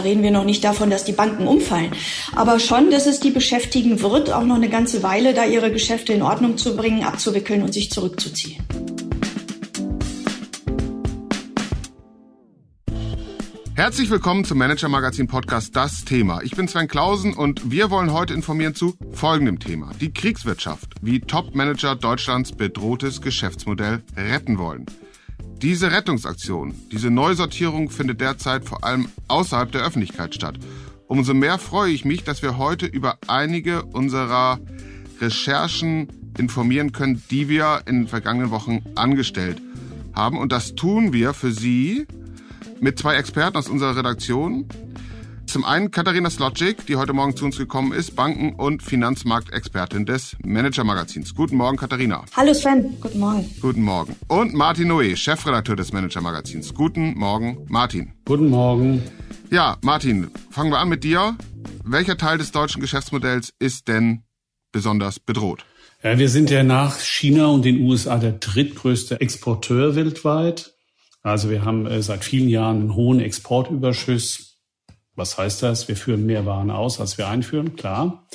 Da reden wir noch nicht davon, dass die Banken umfallen. Aber schon, dass es die beschäftigen wird, auch noch eine ganze Weile, da ihre Geschäfte in Ordnung zu bringen, abzuwickeln und sich zurückzuziehen. Herzlich willkommen zum Manager Magazin Podcast Das Thema. Ich bin Sven Klausen und wir wollen heute informieren zu folgendem Thema. Die Kriegswirtschaft, wie Top-Manager Deutschlands bedrohtes Geschäftsmodell retten wollen. Diese Rettungsaktion, diese Neusortierung findet derzeit vor allem außerhalb der Öffentlichkeit statt. Umso mehr freue ich mich, dass wir heute über einige unserer Recherchen informieren können, die wir in den vergangenen Wochen angestellt haben. Und das tun wir für Sie, mit zwei Experten aus unserer Redaktion. Zum einen Katharina Slotschik, die heute Morgen zu uns gekommen ist, Banken- und Finanzmarktexpertin des Manager-Magazins. Guten Morgen, Katharina. Hallo Sven, guten Morgen. Guten Morgen. Und Martin Noé, Chefredakteur des Manager-Magazins. Guten Morgen, Martin. Guten Morgen. Ja, Martin, fangen wir an mit dir. Welcher Teil des deutschen Geschäftsmodells ist denn besonders bedroht? Ja, wir sind ja nach China und den USA der drittgrößte Exporteur weltweit. Also wir haben äh, seit vielen Jahren einen hohen Exportüberschuss. Was heißt das? Wir führen mehr Waren aus, als wir einführen, klar.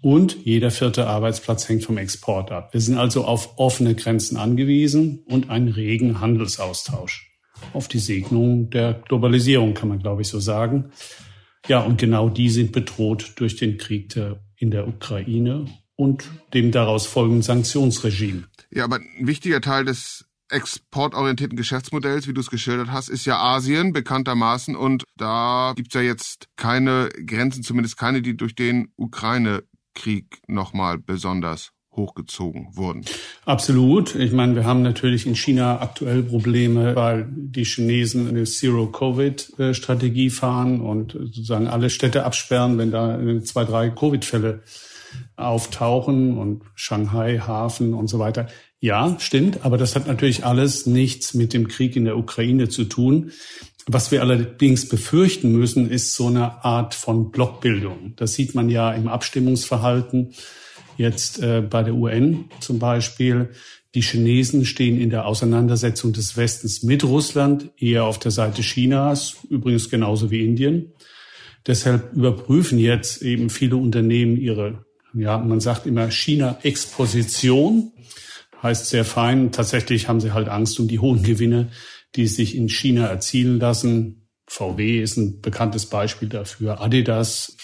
Und jeder vierte Arbeitsplatz hängt vom Export ab. Wir sind also auf offene Grenzen angewiesen und einen regen Handelsaustausch. Auf die Segnung der Globalisierung kann man, glaube ich, so sagen. Ja, und genau die sind bedroht durch den Krieg in der Ukraine und dem daraus folgenden Sanktionsregime. Ja, aber ein wichtiger Teil des exportorientierten Geschäftsmodells, wie du es geschildert hast, ist ja Asien bekanntermaßen und da gibt's ja jetzt keine Grenzen, zumindest keine, die durch den Ukraine-Krieg nochmal besonders hochgezogen wurden. Absolut. Ich meine, wir haben natürlich in China aktuell Probleme, weil die Chinesen eine Zero-Covid-Strategie fahren und sozusagen alle Städte absperren, wenn da zwei, drei Covid-Fälle auftauchen und Shanghai, Hafen und so weiter. Ja, stimmt, aber das hat natürlich alles nichts mit dem Krieg in der Ukraine zu tun. Was wir allerdings befürchten müssen, ist so eine Art von Blockbildung. Das sieht man ja im Abstimmungsverhalten jetzt äh, bei der UN zum Beispiel. Die Chinesen stehen in der Auseinandersetzung des Westens mit Russland eher auf der Seite Chinas, übrigens genauso wie Indien. Deshalb überprüfen jetzt eben viele Unternehmen ihre, ja, man sagt immer China-Exposition heißt sehr fein. Tatsächlich haben sie halt Angst um die hohen Gewinne, die sich in China erzielen lassen. VW ist ein bekanntes Beispiel dafür. Adidas,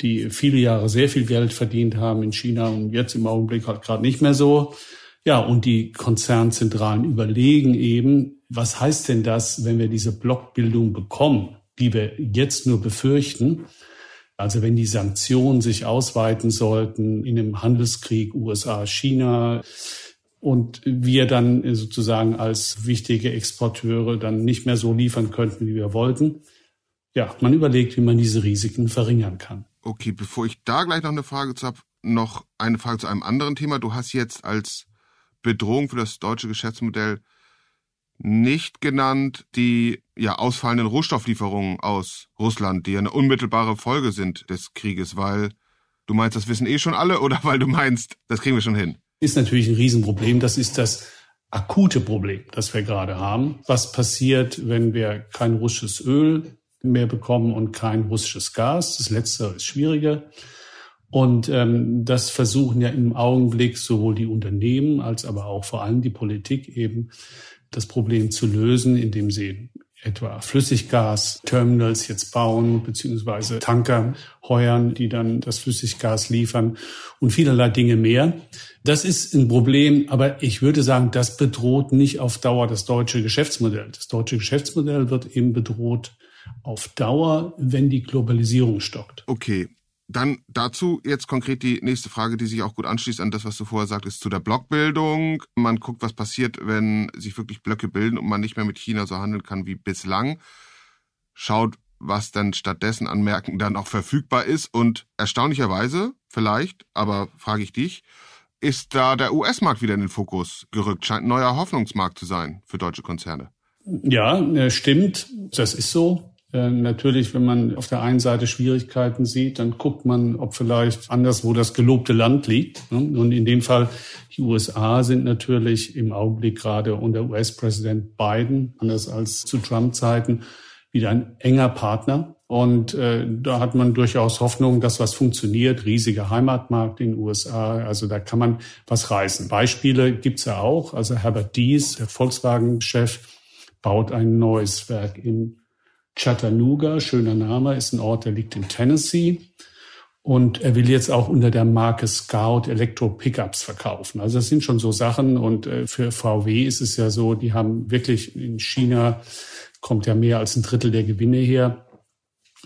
die viele Jahre sehr viel Geld verdient haben in China und jetzt im Augenblick halt gerade nicht mehr so. Ja, und die Konzernzentralen überlegen eben, was heißt denn das, wenn wir diese Blockbildung bekommen, die wir jetzt nur befürchten? Also wenn die Sanktionen sich ausweiten sollten in einem Handelskrieg USA-China, und wir dann sozusagen als wichtige Exporteure dann nicht mehr so liefern könnten, wie wir wollten. Ja, man überlegt, wie man diese Risiken verringern kann. Okay, bevor ich da gleich noch eine Frage zu habe, noch eine Frage zu einem anderen Thema. Du hast jetzt als Bedrohung für das deutsche Geschäftsmodell nicht genannt die ja ausfallenden Rohstofflieferungen aus Russland, die eine unmittelbare Folge sind des Krieges, weil du meinst, das wissen eh schon alle oder weil du meinst, das kriegen wir schon hin? ist natürlich ein Riesenproblem. Das ist das akute Problem, das wir gerade haben. Was passiert, wenn wir kein russisches Öl mehr bekommen und kein russisches Gas? Das Letztere ist schwieriger. Und ähm, das versuchen ja im Augenblick sowohl die Unternehmen als aber auch vor allem die Politik eben das Problem zu lösen, indem sie etwa Flüssiggas-Terminals jetzt bauen, beziehungsweise Tanker heuern, die dann das Flüssiggas liefern und vielerlei Dinge mehr. Das ist ein Problem, aber ich würde sagen, das bedroht nicht auf Dauer das deutsche Geschäftsmodell. Das deutsche Geschäftsmodell wird eben bedroht auf Dauer, wenn die Globalisierung stockt. Okay, dann dazu jetzt konkret die nächste Frage, die sich auch gut anschließt an das, was du vorher sagtest, zu der Blockbildung. Man guckt, was passiert, wenn sich wirklich Blöcke bilden und man nicht mehr mit China so handeln kann wie bislang. Schaut, was dann stattdessen an Märkten dann auch verfügbar ist und erstaunlicherweise, vielleicht, aber frage ich dich, ist da der US-Markt wieder in den Fokus gerückt. Scheint ein neuer Hoffnungsmarkt zu sein für deutsche Konzerne. Ja, äh, stimmt. Das ist so. Äh, natürlich, wenn man auf der einen Seite Schwierigkeiten sieht, dann guckt man, ob vielleicht anderswo das gelobte Land liegt. Ne? Und in dem Fall, die USA sind natürlich im Augenblick gerade unter US-Präsident Biden, anders als zu Trump-Zeiten, wieder ein enger Partner. Und äh, da hat man durchaus Hoffnung, dass was funktioniert. Riesiger Heimatmarkt in den USA. Also da kann man was reißen. Beispiele gibt's ja auch. Also Herbert Dies, der Volkswagen-Chef, baut ein neues Werk in Chattanooga. Schöner Name, ist ein Ort, der liegt in Tennessee. Und er will jetzt auch unter der Marke Scout Elektro-Pickups verkaufen. Also das sind schon so Sachen. Und äh, für VW ist es ja so, die haben wirklich in China kommt ja mehr als ein Drittel der Gewinne her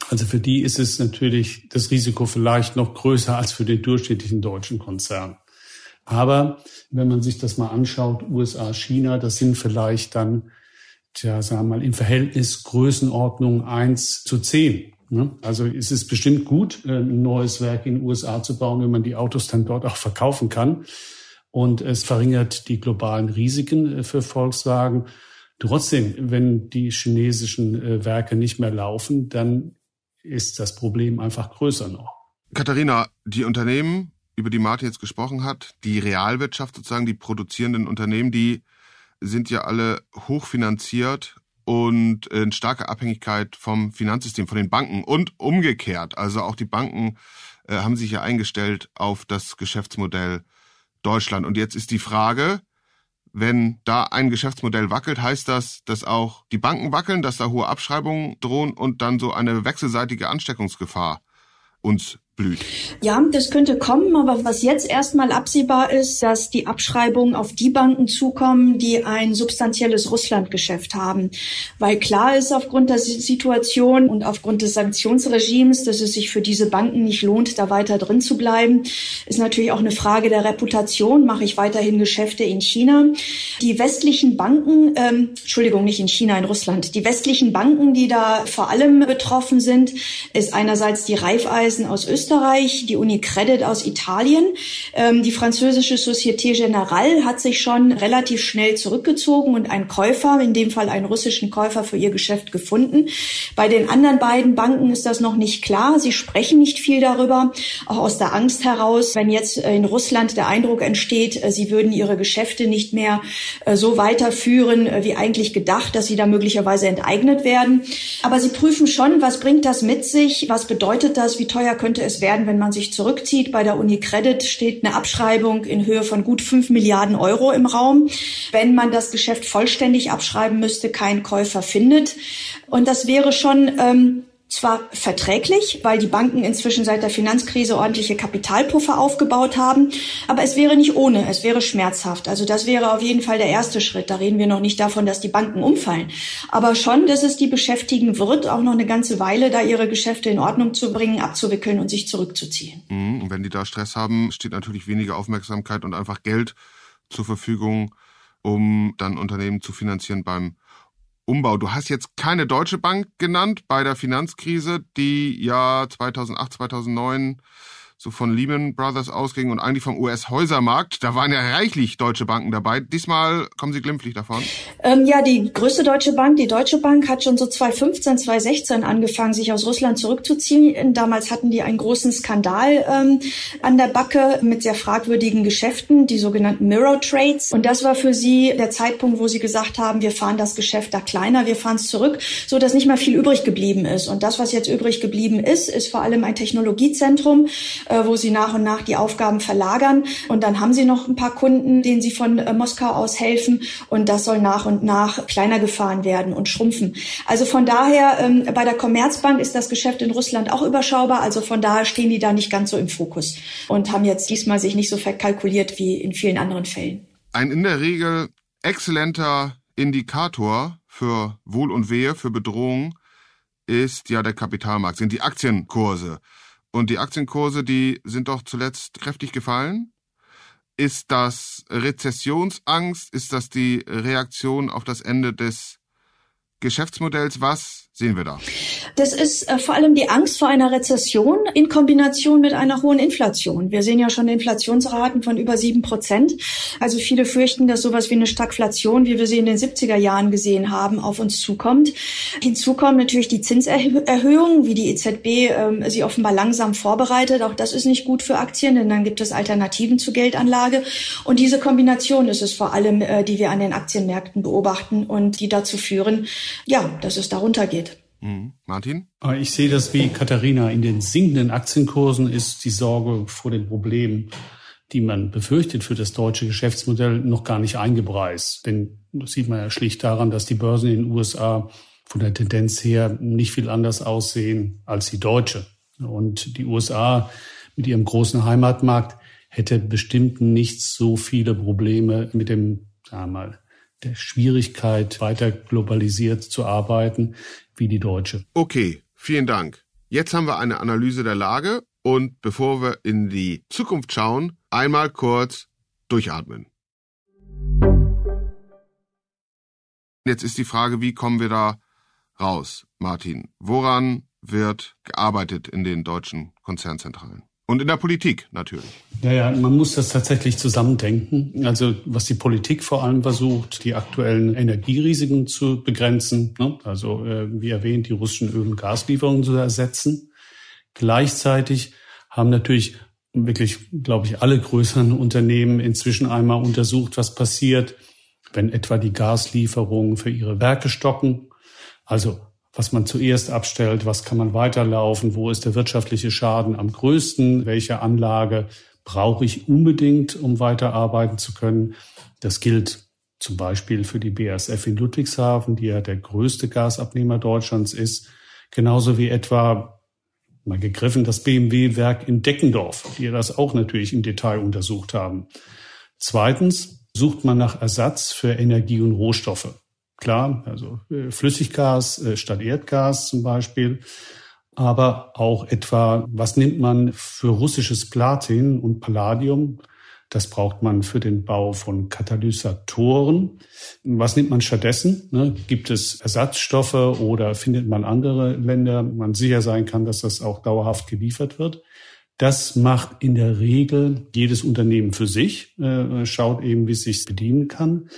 also für die ist es natürlich das Risiko vielleicht noch größer als für den durchschnittlichen deutschen Konzern. Aber wenn man sich das mal anschaut, USA, China, das sind vielleicht dann, tja, sagen wir mal, im Verhältnis Größenordnung eins zu zehn. Ne? Also es ist bestimmt gut, äh, ein neues Werk in den USA zu bauen, wenn man die Autos dann dort auch verkaufen kann. Und es verringert die globalen Risiken äh, für Volkswagen. Trotzdem, wenn die chinesischen äh, Werke nicht mehr laufen, dann ist das Problem einfach größer noch. Katharina, die Unternehmen, über die Martin jetzt gesprochen hat, die Realwirtschaft sozusagen, die produzierenden Unternehmen, die sind ja alle hochfinanziert und in starker Abhängigkeit vom Finanzsystem, von den Banken und umgekehrt. Also auch die Banken äh, haben sich ja eingestellt auf das Geschäftsmodell Deutschland. Und jetzt ist die Frage, wenn da ein Geschäftsmodell wackelt, heißt das, dass auch die Banken wackeln, dass da hohe Abschreibungen drohen und dann so eine wechselseitige Ansteckungsgefahr uns blüht. Ja, das könnte kommen, aber was jetzt erstmal absehbar ist, dass die Abschreibungen auf die Banken zukommen, die ein substanzielles Russlandgeschäft haben. Weil klar ist aufgrund der Situation und aufgrund des Sanktionsregimes, dass es sich für diese Banken nicht lohnt, da weiter drin zu bleiben, ist natürlich auch eine Frage der Reputation. Mache ich weiterhin Geschäfte in China? Die westlichen Banken, ähm, Entschuldigung, nicht in China, in Russland, die westlichen Banken, die da vor allem betroffen sind, ist einerseits die Raiffeisen aus Österreich, Österreich, die Uni Credit aus Italien. Ähm, die französische Société Générale hat sich schon relativ schnell zurückgezogen und einen Käufer, in dem Fall einen russischen Käufer für ihr Geschäft gefunden. Bei den anderen beiden Banken ist das noch nicht klar. Sie sprechen nicht viel darüber, auch aus der Angst heraus, wenn jetzt in Russland der Eindruck entsteht, äh, sie würden ihre Geschäfte nicht mehr äh, so weiterführen, äh, wie eigentlich gedacht, dass sie da möglicherweise enteignet werden. Aber sie prüfen schon, was bringt das mit sich, was bedeutet das, wie teuer könnte es es werden, wenn man sich zurückzieht. Bei der Uni Credit steht eine Abschreibung in Höhe von gut fünf Milliarden Euro im Raum. Wenn man das Geschäft vollständig abschreiben müsste, kein Käufer findet. Und das wäre schon ähm, zwar verträglich, weil die Banken inzwischen seit der Finanzkrise ordentliche Kapitalpuffer aufgebaut haben, aber es wäre nicht ohne, es wäre schmerzhaft. Also das wäre auf jeden Fall der erste Schritt. Da reden wir noch nicht davon, dass die Banken umfallen, aber schon, dass es die beschäftigen wird, auch noch eine ganze Weile da ihre Geschäfte in Ordnung zu bringen, abzuwickeln und sich zurückzuziehen. Mhm. Und wenn die da Stress haben, steht natürlich weniger Aufmerksamkeit und einfach Geld zur Verfügung, um dann Unternehmen zu finanzieren beim Umbau. Du hast jetzt keine Deutsche Bank genannt bei der Finanzkrise, die ja 2008, 2009 so von Lehman Brothers ausging und eigentlich vom US-Häusermarkt. Da waren ja reichlich deutsche Banken dabei. Diesmal kommen Sie glimpflich davon. Ähm, ja, die größte deutsche Bank, die Deutsche Bank, hat schon so 2015, 2016 angefangen, sich aus Russland zurückzuziehen. Damals hatten die einen großen Skandal ähm, an der Backe mit sehr fragwürdigen Geschäften, die sogenannten Mirror Trades. Und das war für sie der Zeitpunkt, wo sie gesagt haben, wir fahren das Geschäft da kleiner, wir fahren es zurück, so dass nicht mal viel übrig geblieben ist. Und das, was jetzt übrig geblieben ist, ist vor allem ein Technologiezentrum, wo sie nach und nach die Aufgaben verlagern. Und dann haben sie noch ein paar Kunden, denen sie von äh, Moskau aus helfen. Und das soll nach und nach kleiner gefahren werden und schrumpfen. Also von daher, ähm, bei der Commerzbank ist das Geschäft in Russland auch überschaubar. Also von daher stehen die da nicht ganz so im Fokus und haben jetzt diesmal sich nicht so verkalkuliert wie in vielen anderen Fällen. Ein in der Regel exzellenter Indikator für Wohl und Wehe, für Bedrohung ist ja der Kapitalmarkt, sind die Aktienkurse. Und die Aktienkurse, die sind doch zuletzt kräftig gefallen. Ist das Rezessionsangst? Ist das die Reaktion auf das Ende des Geschäftsmodells? Was sehen wir da? Das ist äh, vor allem die Angst vor einer Rezession in Kombination mit einer hohen Inflation. Wir sehen ja schon Inflationsraten von über sieben Prozent. Also viele fürchten, dass sowas wie eine Stagflation, wie wir sie in den 70er Jahren gesehen haben, auf uns zukommt. Hinzu kommen natürlich die Zinserhöhungen, wie die EZB ähm, sie offenbar langsam vorbereitet. Auch das ist nicht gut für Aktien, denn dann gibt es Alternativen zur Geldanlage. Und diese Kombination ist es vor allem, äh, die wir an den Aktienmärkten beobachten und die dazu führen, ja, dass es darunter geht. Mhm. Martin? Ich sehe das wie Katharina. In den sinkenden Aktienkursen ist die Sorge vor den Problemen, die man befürchtet für das deutsche Geschäftsmodell, noch gar nicht eingepreist. Denn das sieht man ja schlicht daran, dass die Börsen in den USA von der Tendenz her nicht viel anders aussehen als die deutsche. Und die USA mit ihrem großen Heimatmarkt hätte bestimmt nicht so viele Probleme mit dem, sagen wir mal, der Schwierigkeit, weiter globalisiert zu arbeiten wie die deutsche. Okay, vielen Dank. Jetzt haben wir eine Analyse der Lage und bevor wir in die Zukunft schauen, einmal kurz durchatmen. Jetzt ist die Frage, wie kommen wir da raus, Martin? Woran wird gearbeitet in den deutschen Konzernzentralen? Und in der Politik natürlich. Ja, ja, man muss das tatsächlich zusammendenken. Also was die Politik vor allem versucht, die aktuellen Energierisiken zu begrenzen. Ne? Also äh, wie erwähnt, die russischen Öl- und Gaslieferungen zu ersetzen. Gleichzeitig haben natürlich wirklich, glaube ich, alle größeren Unternehmen inzwischen einmal untersucht, was passiert, wenn etwa die Gaslieferungen für ihre Werke stocken. Also was man zuerst abstellt, was kann man weiterlaufen, wo ist der wirtschaftliche Schaden am größten, welche Anlage brauche ich unbedingt, um weiterarbeiten zu können. Das gilt zum Beispiel für die BASF in Ludwigshafen, die ja der größte Gasabnehmer Deutschlands ist, genauso wie etwa mal gegriffen das BMW-Werk in Deckendorf, die das auch natürlich im Detail untersucht haben. Zweitens sucht man nach Ersatz für Energie und Rohstoffe. Klar, also äh, Flüssiggas äh, statt Erdgas zum Beispiel. Aber auch etwa, was nimmt man für russisches Platin und Palladium? Das braucht man für den Bau von Katalysatoren. Was nimmt man stattdessen? Ne? Gibt es Ersatzstoffe oder findet man andere Länder, wo man sicher sein kann, dass das auch dauerhaft geliefert wird? Das macht in der Regel jedes Unternehmen für sich, äh, schaut eben, wie es sich bedienen kann.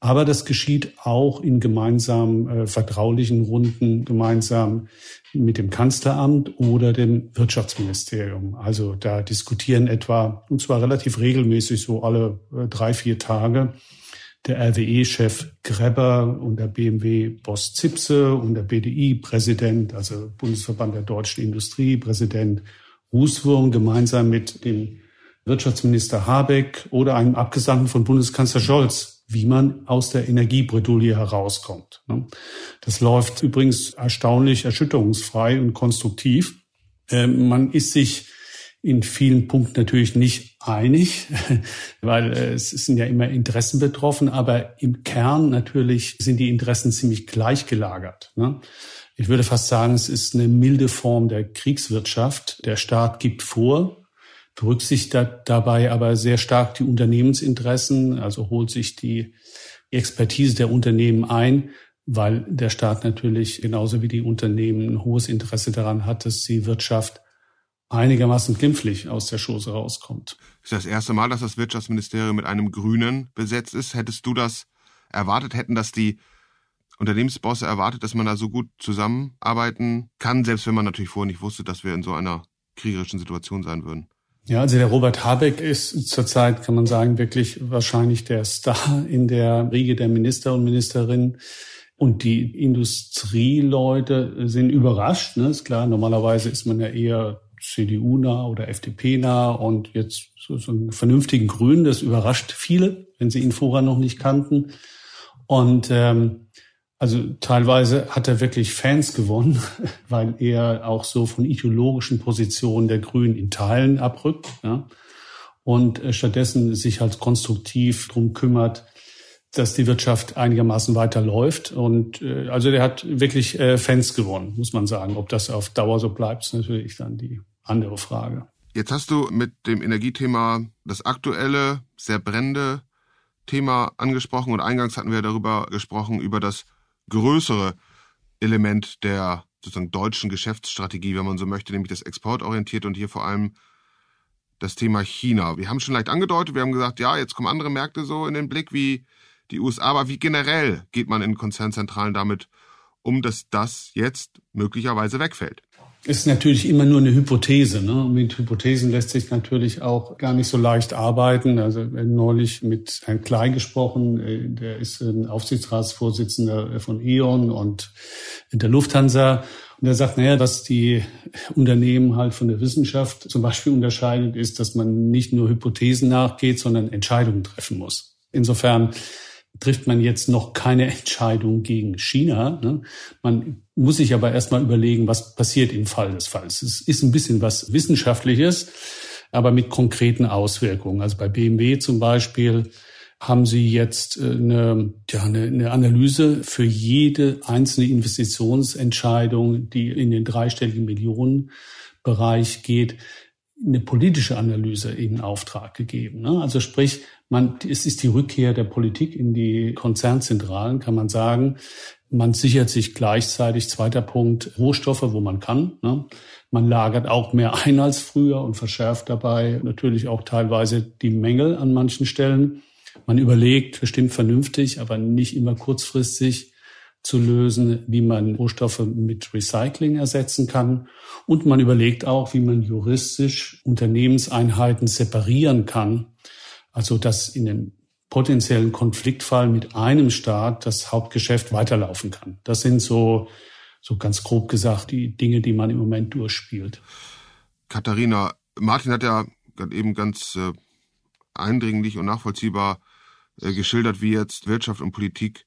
Aber das geschieht auch in gemeinsamen äh, vertraulichen Runden, gemeinsam mit dem Kanzleramt oder dem Wirtschaftsministerium. Also da diskutieren etwa, und zwar relativ regelmäßig, so alle äh, drei, vier Tage, der RWE-Chef Grebber und der BMW-Boss Zipse und der BDI-Präsident, also Bundesverband der deutschen Industrie, Präsident Rußwurm gemeinsam mit dem Wirtschaftsminister Habeck oder einem Abgesandten von Bundeskanzler Scholz wie man aus der Energiebredouille herauskommt. Ne? Das läuft übrigens erstaunlich erschütterungsfrei und konstruktiv. Ähm, man ist sich in vielen Punkten natürlich nicht einig, weil äh, es sind ja immer Interessen betroffen, aber im Kern natürlich sind die Interessen ziemlich gleichgelagert. Ne? Ich würde fast sagen, es ist eine milde Form der Kriegswirtschaft. Der Staat gibt vor, berücksichtigt dabei aber sehr stark die Unternehmensinteressen, also holt sich die Expertise der Unternehmen ein, weil der Staat natürlich genauso wie die Unternehmen ein hohes Interesse daran hat, dass die Wirtschaft einigermaßen glimpflich aus der Schoße rauskommt. Ist das erste Mal, dass das Wirtschaftsministerium mit einem Grünen besetzt ist. Hättest du das erwartet? Hätten das die Unternehmensbosse erwartet, dass man da so gut zusammenarbeiten kann, selbst wenn man natürlich vorher nicht wusste, dass wir in so einer kriegerischen Situation sein würden? Ja, also der Robert Habeck ist zurzeit, kann man sagen, wirklich wahrscheinlich der Star in der Riege der Minister und Ministerinnen. Und die Industrieleute sind überrascht. Ne? Ist klar, normalerweise ist man ja eher CDU-nah oder FDP-nah und jetzt so, so einen vernünftigen Grünen. Das überrascht viele, wenn sie ihn vorher noch nicht kannten. Und ähm, also teilweise hat er wirklich Fans gewonnen, weil er auch so von ideologischen Positionen der Grünen in Teilen abrückt ja, und äh, stattdessen sich halt konstruktiv drum kümmert, dass die Wirtschaft einigermaßen weiterläuft. Und äh, also der hat wirklich äh, Fans gewonnen, muss man sagen. Ob das auf Dauer so bleibt, ist natürlich dann die andere Frage. Jetzt hast du mit dem Energiethema das aktuelle, sehr brennende Thema angesprochen und eingangs hatten wir darüber gesprochen, über das größere Element der sozusagen deutschen Geschäftsstrategie, wenn man so möchte, nämlich das exportorientierte und hier vor allem das Thema China. Wir haben schon leicht angedeutet, wir haben gesagt, ja, jetzt kommen andere Märkte so in den Blick wie die USA, aber wie generell geht man in Konzernzentralen damit um, dass das jetzt möglicherweise wegfällt? Ist natürlich immer nur eine Hypothese. Ne? Mit Hypothesen lässt sich natürlich auch gar nicht so leicht arbeiten. Also neulich mit Herrn Klein gesprochen, äh, der ist ein Aufsichtsratsvorsitzender von E.ON und der Lufthansa. Und er sagt, naja, was die Unternehmen halt von der Wissenschaft zum Beispiel unterscheidet, ist, dass man nicht nur Hypothesen nachgeht, sondern Entscheidungen treffen muss. Insofern trifft man jetzt noch keine Entscheidung gegen China. Ne? Man muss sich aber erstmal überlegen, was passiert im Fall des Falls. Es ist ein bisschen was Wissenschaftliches, aber mit konkreten Auswirkungen. Also bei BMW zum Beispiel haben sie jetzt äh, eine, ja, eine, eine Analyse für jede einzelne Investitionsentscheidung, die in den dreistelligen Millionenbereich geht, eine politische Analyse in Auftrag gegeben. Ne? Also sprich, man, es ist die Rückkehr der Politik in die Konzernzentralen, kann man sagen. Man sichert sich gleichzeitig, zweiter Punkt, Rohstoffe, wo man kann. Ne? Man lagert auch mehr ein als früher und verschärft dabei natürlich auch teilweise die Mängel an manchen Stellen. Man überlegt bestimmt vernünftig, aber nicht immer kurzfristig zu lösen, wie man Rohstoffe mit Recycling ersetzen kann. Und man überlegt auch, wie man juristisch Unternehmenseinheiten separieren kann. Also dass in den potenziellen Konfliktfall mit einem Staat das Hauptgeschäft weiterlaufen kann. Das sind so, so ganz grob gesagt die Dinge, die man im Moment durchspielt. Katharina, Martin hat ja eben ganz äh, eindringlich und nachvollziehbar äh, geschildert, wie jetzt Wirtschaft und Politik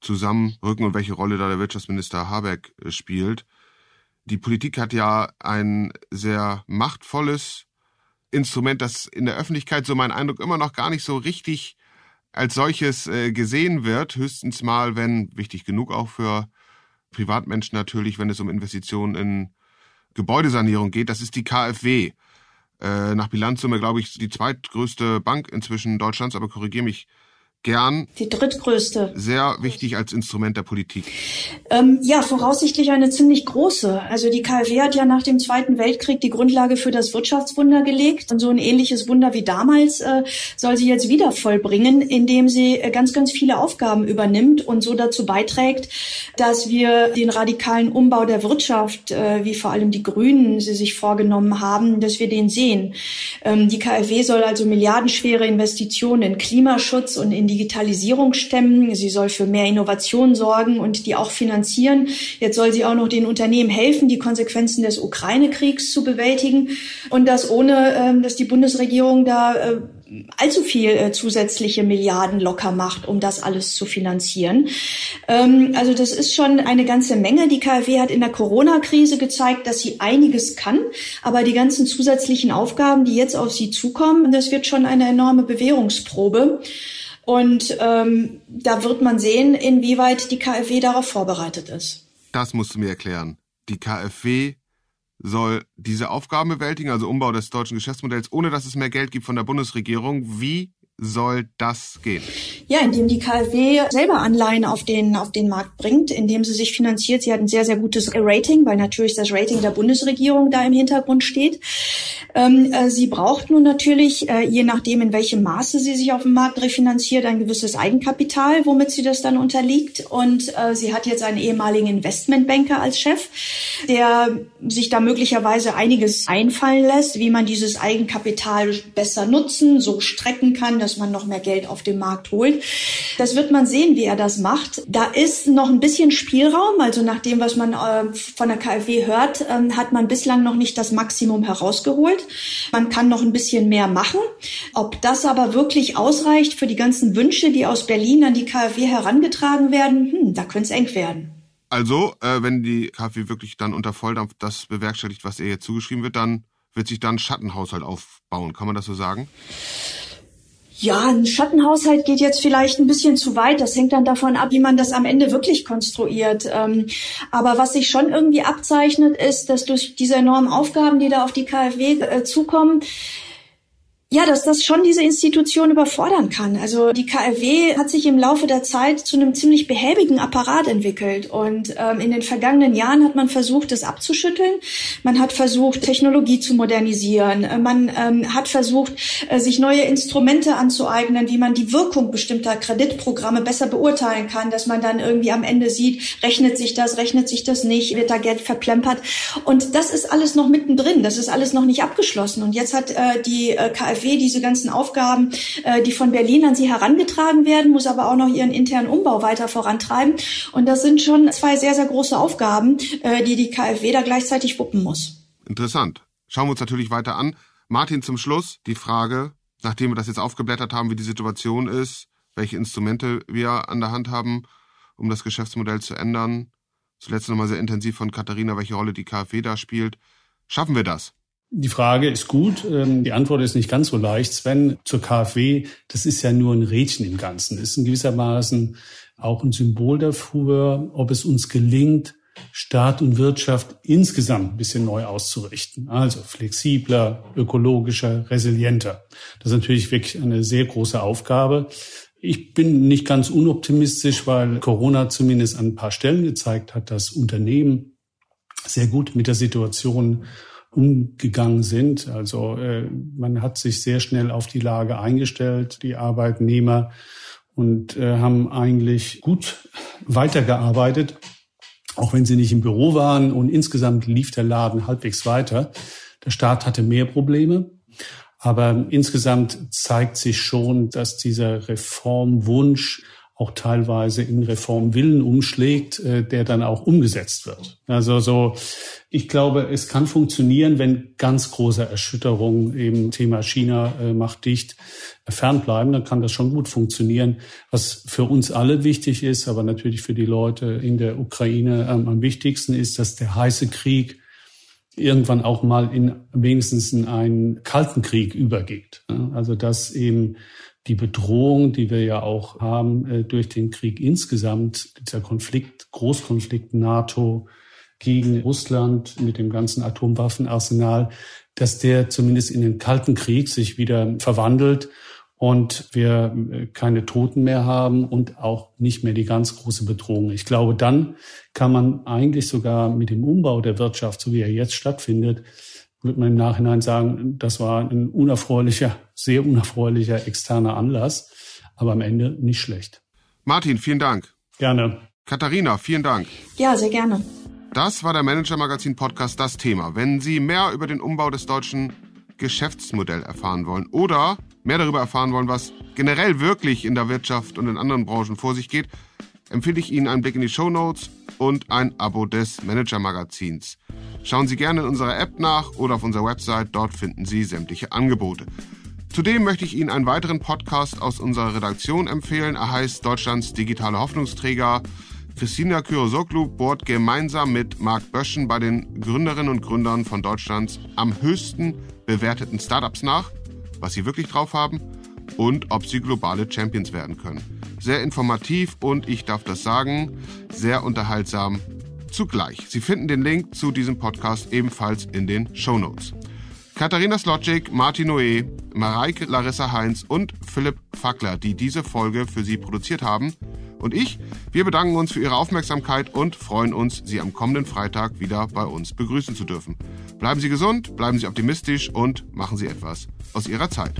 zusammenrücken und welche Rolle da der Wirtschaftsminister Habeck äh, spielt. Die Politik hat ja ein sehr machtvolles Instrument, das in der Öffentlichkeit, so mein Eindruck, immer noch gar nicht so richtig als solches äh, gesehen wird. Höchstens mal, wenn, wichtig genug auch für Privatmenschen natürlich, wenn es um Investitionen in Gebäudesanierung geht, das ist die KfW. Äh, nach Bilanzsumme, glaube ich, die zweitgrößte Bank inzwischen Deutschlands, aber korrigiere mich gern. Die drittgrößte. Sehr wichtig als Instrument der Politik. Ähm, ja, voraussichtlich eine ziemlich große. Also die KfW hat ja nach dem Zweiten Weltkrieg die Grundlage für das Wirtschaftswunder gelegt. Und so ein ähnliches Wunder wie damals äh, soll sie jetzt wieder vollbringen, indem sie äh, ganz, ganz viele Aufgaben übernimmt und so dazu beiträgt, dass wir den radikalen Umbau der Wirtschaft, äh, wie vor allem die Grünen sie sich vorgenommen haben, dass wir den sehen. Ähm, die KfW soll also milliardenschwere Investitionen in Klimaschutz und in Digitalisierung stemmen. Sie soll für mehr Innovation sorgen und die auch finanzieren. Jetzt soll sie auch noch den Unternehmen helfen, die Konsequenzen des Ukraine-Kriegs zu bewältigen. Und das ohne, ähm, dass die Bundesregierung da äh, allzu viel äh, zusätzliche Milliarden locker macht, um das alles zu finanzieren. Ähm, also das ist schon eine ganze Menge. Die KfW hat in der Corona-Krise gezeigt, dass sie einiges kann, aber die ganzen zusätzlichen Aufgaben, die jetzt auf sie zukommen, das wird schon eine enorme Bewährungsprobe. Und ähm, da wird man sehen, inwieweit die KfW darauf vorbereitet ist. Das musst du mir erklären. Die KfW soll diese Aufgaben bewältigen, also Umbau des deutschen Geschäftsmodells, ohne dass es mehr Geld gibt von der Bundesregierung. Wie soll das gehen? Ja, indem die KfW selber Anleihen auf den, auf den Markt bringt, indem sie sich finanziert. Sie hat ein sehr, sehr gutes Rating, weil natürlich das Rating der Bundesregierung da im Hintergrund steht. Ähm, äh, sie braucht nun natürlich, äh, je nachdem, in welchem Maße sie sich auf dem Markt refinanziert, ein gewisses Eigenkapital, womit sie das dann unterliegt. Und äh, sie hat jetzt einen ehemaligen Investmentbanker als Chef, der sich da möglicherweise einiges einfallen lässt, wie man dieses Eigenkapital besser nutzen, so strecken kann, dass man noch mehr Geld auf den Markt holt. Das wird man sehen, wie er das macht. Da ist noch ein bisschen Spielraum. Also nach dem, was man äh, von der KfW hört, äh, hat man bislang noch nicht das Maximum herausgeholt. Man kann noch ein bisschen mehr machen. Ob das aber wirklich ausreicht für die ganzen Wünsche, die aus Berlin an die KfW herangetragen werden, hm, da könnte es eng werden. Also, äh, wenn die KfW wirklich dann unter Volldampf das bewerkstelligt, was ihr jetzt zugeschrieben wird, dann wird sich dann Schattenhaushalt aufbauen. Kann man das so sagen? Ja, ein Schattenhaushalt geht jetzt vielleicht ein bisschen zu weit. Das hängt dann davon ab, wie man das am Ende wirklich konstruiert. Ähm, aber was sich schon irgendwie abzeichnet, ist, dass durch diese enormen Aufgaben, die da auf die KfW äh, zukommen, Ja, dass das schon diese Institution überfordern kann. Also die KfW hat sich im Laufe der Zeit zu einem ziemlich behäbigen Apparat entwickelt. Und ähm, in den vergangenen Jahren hat man versucht, es abzuschütteln. Man hat versucht, Technologie zu modernisieren. Man ähm, hat versucht, äh, sich neue Instrumente anzueignen, wie man die Wirkung bestimmter Kreditprogramme besser beurteilen kann, dass man dann irgendwie am Ende sieht, rechnet sich das, rechnet sich das nicht, wird da Geld verplempert. Und das ist alles noch mittendrin. Das ist alles noch nicht abgeschlossen. Und jetzt hat äh, die äh, KfW KfW diese ganzen Aufgaben, äh, die von Berlin an sie herangetragen werden, muss aber auch noch ihren internen Umbau weiter vorantreiben. Und das sind schon zwei sehr, sehr große Aufgaben, äh, die die KfW da gleichzeitig wuppen muss. Interessant. Schauen wir uns natürlich weiter an. Martin, zum Schluss die Frage, nachdem wir das jetzt aufgeblättert haben, wie die Situation ist, welche Instrumente wir an der Hand haben, um das Geschäftsmodell zu ändern. Zuletzt nochmal sehr intensiv von Katharina, welche Rolle die KfW da spielt. Schaffen wir das? Die Frage ist gut. Ähm, die Antwort ist nicht ganz so leicht. Sven, zur KfW, das ist ja nur ein Rädchen im Ganzen. Ist in gewissermaßen auch ein Symbol dafür, ob es uns gelingt, Staat und Wirtschaft insgesamt ein bisschen neu auszurichten. Also flexibler, ökologischer, resilienter. Das ist natürlich wirklich eine sehr große Aufgabe. Ich bin nicht ganz unoptimistisch, weil Corona zumindest an ein paar Stellen gezeigt hat, dass Unternehmen sehr gut mit der Situation umgegangen sind. Also äh, man hat sich sehr schnell auf die Lage eingestellt, die Arbeitnehmer, und äh, haben eigentlich gut weitergearbeitet, auch wenn sie nicht im Büro waren. Und insgesamt lief der Laden halbwegs weiter. Der Staat hatte mehr Probleme. Aber insgesamt zeigt sich schon, dass dieser Reformwunsch auch teilweise in Reformwillen umschlägt, äh, der dann auch umgesetzt wird. Also so, ich glaube, es kann funktionieren, wenn ganz große Erschütterungen im Thema China äh, macht dicht fernbleiben, dann kann das schon gut funktionieren. Was für uns alle wichtig ist, aber natürlich für die Leute in der Ukraine ähm, am wichtigsten ist, dass der heiße Krieg irgendwann auch mal in wenigstens in einen kalten Krieg übergeht. Also dass eben die Bedrohung, die wir ja auch haben äh, durch den Krieg insgesamt, dieser Konflikt, Großkonflikt NATO gegen Russland mit dem ganzen Atomwaffenarsenal, dass der zumindest in den Kalten Krieg sich wieder verwandelt und wir äh, keine Toten mehr haben und auch nicht mehr die ganz große Bedrohung. Ich glaube, dann kann man eigentlich sogar mit dem Umbau der Wirtschaft, so wie er jetzt stattfindet, wird man im Nachhinein sagen, das war ein unerfreulicher, sehr unerfreulicher externer Anlass, aber am Ende nicht schlecht. Martin, vielen Dank. Gerne. Katharina, vielen Dank. Ja, sehr gerne. Das war der Manager Magazin Podcast Das Thema. Wenn Sie mehr über den Umbau des deutschen Geschäftsmodells erfahren wollen oder mehr darüber erfahren wollen, was generell wirklich in der Wirtschaft und in anderen Branchen vor sich geht, empfehle ich Ihnen einen Blick in die Show Notes und ein Abo des Manager Magazins. Schauen Sie gerne in unserer App nach oder auf unserer Website, dort finden Sie sämtliche Angebote. Zudem möchte ich Ihnen einen weiteren Podcast aus unserer Redaktion empfehlen. Er heißt Deutschlands digitale Hoffnungsträger. Christina Kyrosoglu bohrt gemeinsam mit Marc Böschen bei den Gründerinnen und Gründern von Deutschlands am höchsten bewerteten Startups nach, was sie wirklich drauf haben und ob sie globale Champions werden können. Sehr informativ und ich darf das sagen, sehr unterhaltsam zugleich. Sie finden den Link zu diesem Podcast ebenfalls in den Show Notes. Katharina Slotschik, Martin Noé, Mareike Larissa Heinz und Philipp Fackler, die diese Folge für Sie produziert haben. Und ich, wir bedanken uns für Ihre Aufmerksamkeit und freuen uns, Sie am kommenden Freitag wieder bei uns begrüßen zu dürfen. Bleiben Sie gesund, bleiben Sie optimistisch und machen Sie etwas aus Ihrer Zeit.